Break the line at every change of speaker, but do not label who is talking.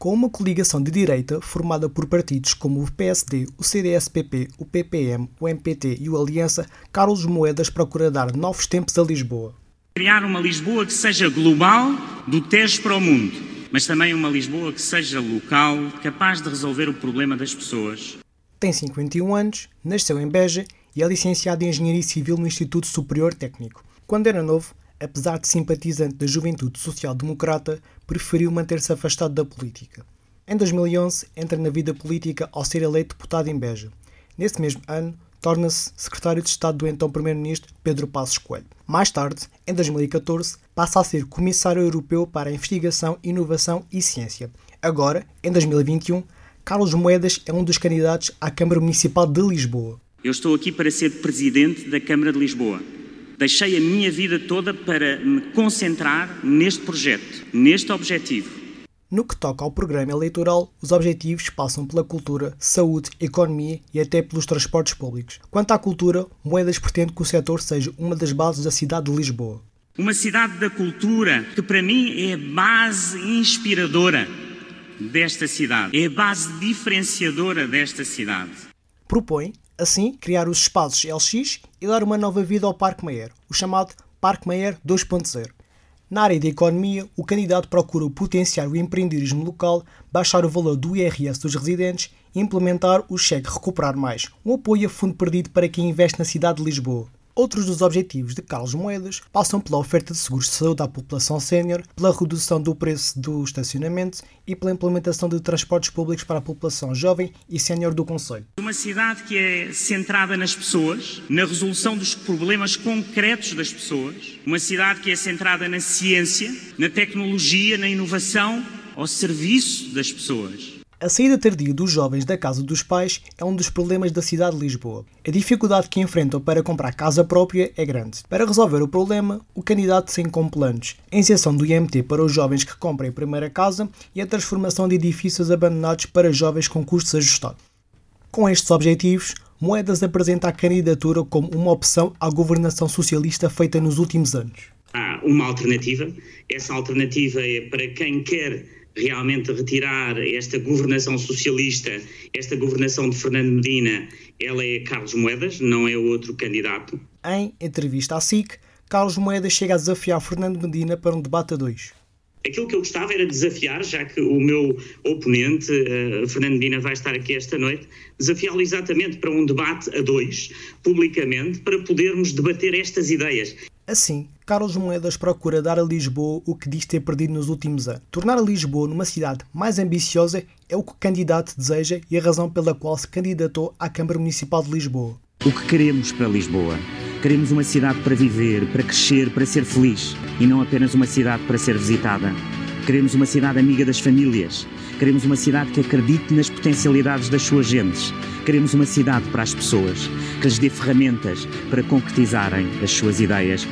Com uma coligação de direita formada por partidos como o PSD, o CDS-PP, o PPM, o MPT e o Aliança, Carlos Moedas procura dar novos tempos a Lisboa.
Criar uma Lisboa que seja global, do Tejo para o mundo, mas também uma Lisboa que seja local, capaz de resolver o problema das pessoas.
Tem 51 anos, nasceu em Beja e é licenciado em Engenharia Civil no Instituto Superior Técnico. Quando era novo, apesar de simpatizante da Juventude Social Democrata, preferiu manter-se afastado da política. Em 2011, entra na vida política ao ser eleito deputado em Beja. Nesse mesmo ano, torna-se secretário de Estado do então Primeiro-Ministro Pedro Passos Coelho. Mais tarde, em 2014, passa a ser comissário europeu para a investigação, inovação e ciência. Agora, em 2021, Carlos Moedas é um dos candidatos à Câmara Municipal de Lisboa.
Eu estou aqui para ser presidente da Câmara de Lisboa. Deixei a minha vida toda para me concentrar neste projeto, neste objetivo.
No que toca ao programa eleitoral, os objetivos passam pela cultura, saúde, economia e até pelos transportes públicos. Quanto à cultura, Moedas pretende que o setor seja uma das bases da cidade de Lisboa.
Uma cidade da cultura que para mim é a base inspiradora desta cidade, é a base diferenciadora desta cidade.
Propõe Assim, criar os espaços LX e dar uma nova vida ao Parque Mayer, o chamado Parque Mayer 2.0. Na área da economia, o candidato procura potenciar o empreendedorismo local, baixar o valor do IRS dos residentes e implementar o cheque Recuperar Mais, um apoio a fundo perdido para quem investe na cidade de Lisboa. Outros dos objetivos de Carlos Moedas passam pela oferta de seguros de saúde à população sénior, pela redução do preço do estacionamento e pela implementação de transportes públicos para a população jovem e sénior do Conselho.
Uma cidade que é centrada nas pessoas, na resolução dos problemas concretos das pessoas, uma cidade que é centrada na ciência, na tecnologia, na inovação, ao serviço das pessoas.
A saída tardia dos jovens da casa dos pais é um dos problemas da cidade de Lisboa. A dificuldade que enfrentam para comprar casa própria é grande. Para resolver o problema, o candidato tem como planos a inserção do IMT para os jovens que comprem a primeira casa e a transformação de edifícios abandonados para jovens com custos ajustados. Com estes objetivos, Moedas apresenta a candidatura como uma opção à governação socialista feita nos últimos anos.
Há uma alternativa. Essa alternativa é para quem quer realmente retirar esta governação socialista, esta governação de Fernando Medina, ela é Carlos Moedas, não é outro candidato.
Em entrevista à SIC, Carlos Moedas chega a desafiar Fernando Medina para um debate a dois.
Aquilo que eu gostava era desafiar, já que o meu oponente, uh, Fernando Medina, vai estar aqui esta noite, desafiá-lo exatamente para um debate a dois, publicamente, para podermos debater estas ideias.
Assim, Carlos Moedas procura dar a Lisboa o que diz ter perdido nos últimos anos. Tornar a Lisboa numa cidade mais ambiciosa é o que o candidato deseja e a razão pela qual se candidatou à Câmara Municipal de Lisboa.
O que queremos para Lisboa? Queremos uma cidade para viver, para crescer, para ser feliz e não apenas uma cidade para ser visitada. Queremos uma cidade amiga das famílias. Queremos uma cidade que acredite nas potencialidades das suas gentes. Queremos uma cidade para as pessoas, que lhes dê ferramentas para concretizarem as suas ideias.